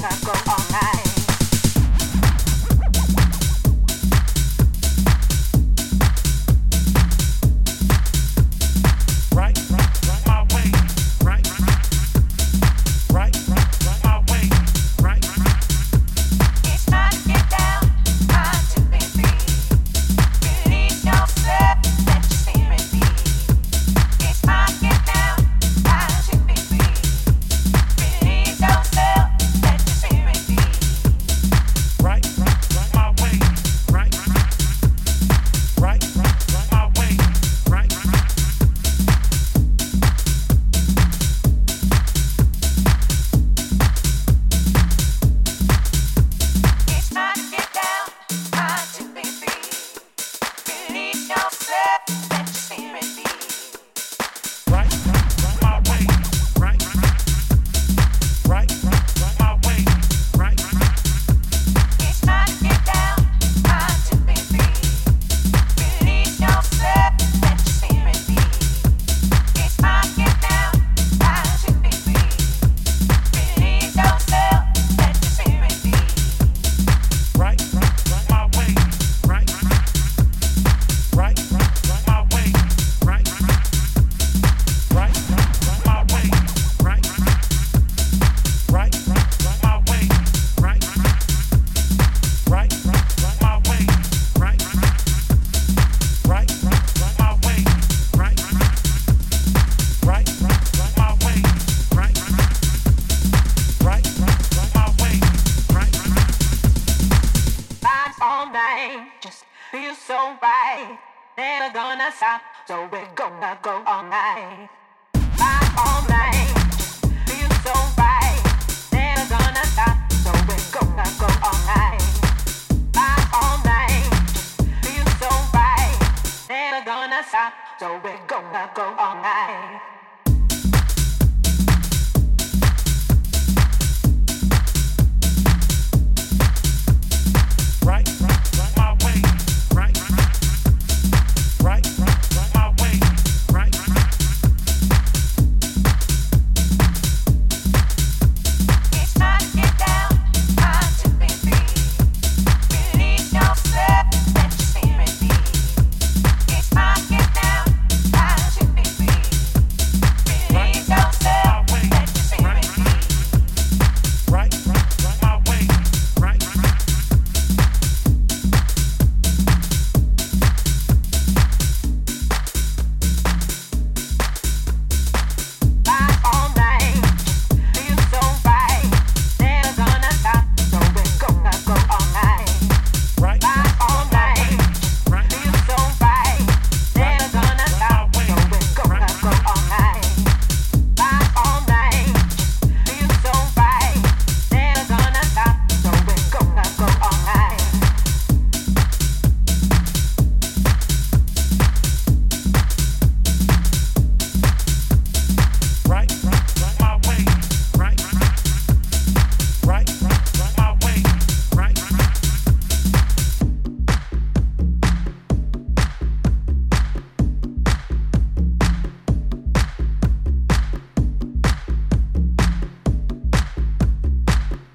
back up. We're gonna go all night. All night. So right. Never gonna stop. So we're gonna go all night. All night. So right. Never gonna stop. So we're gonna go all night.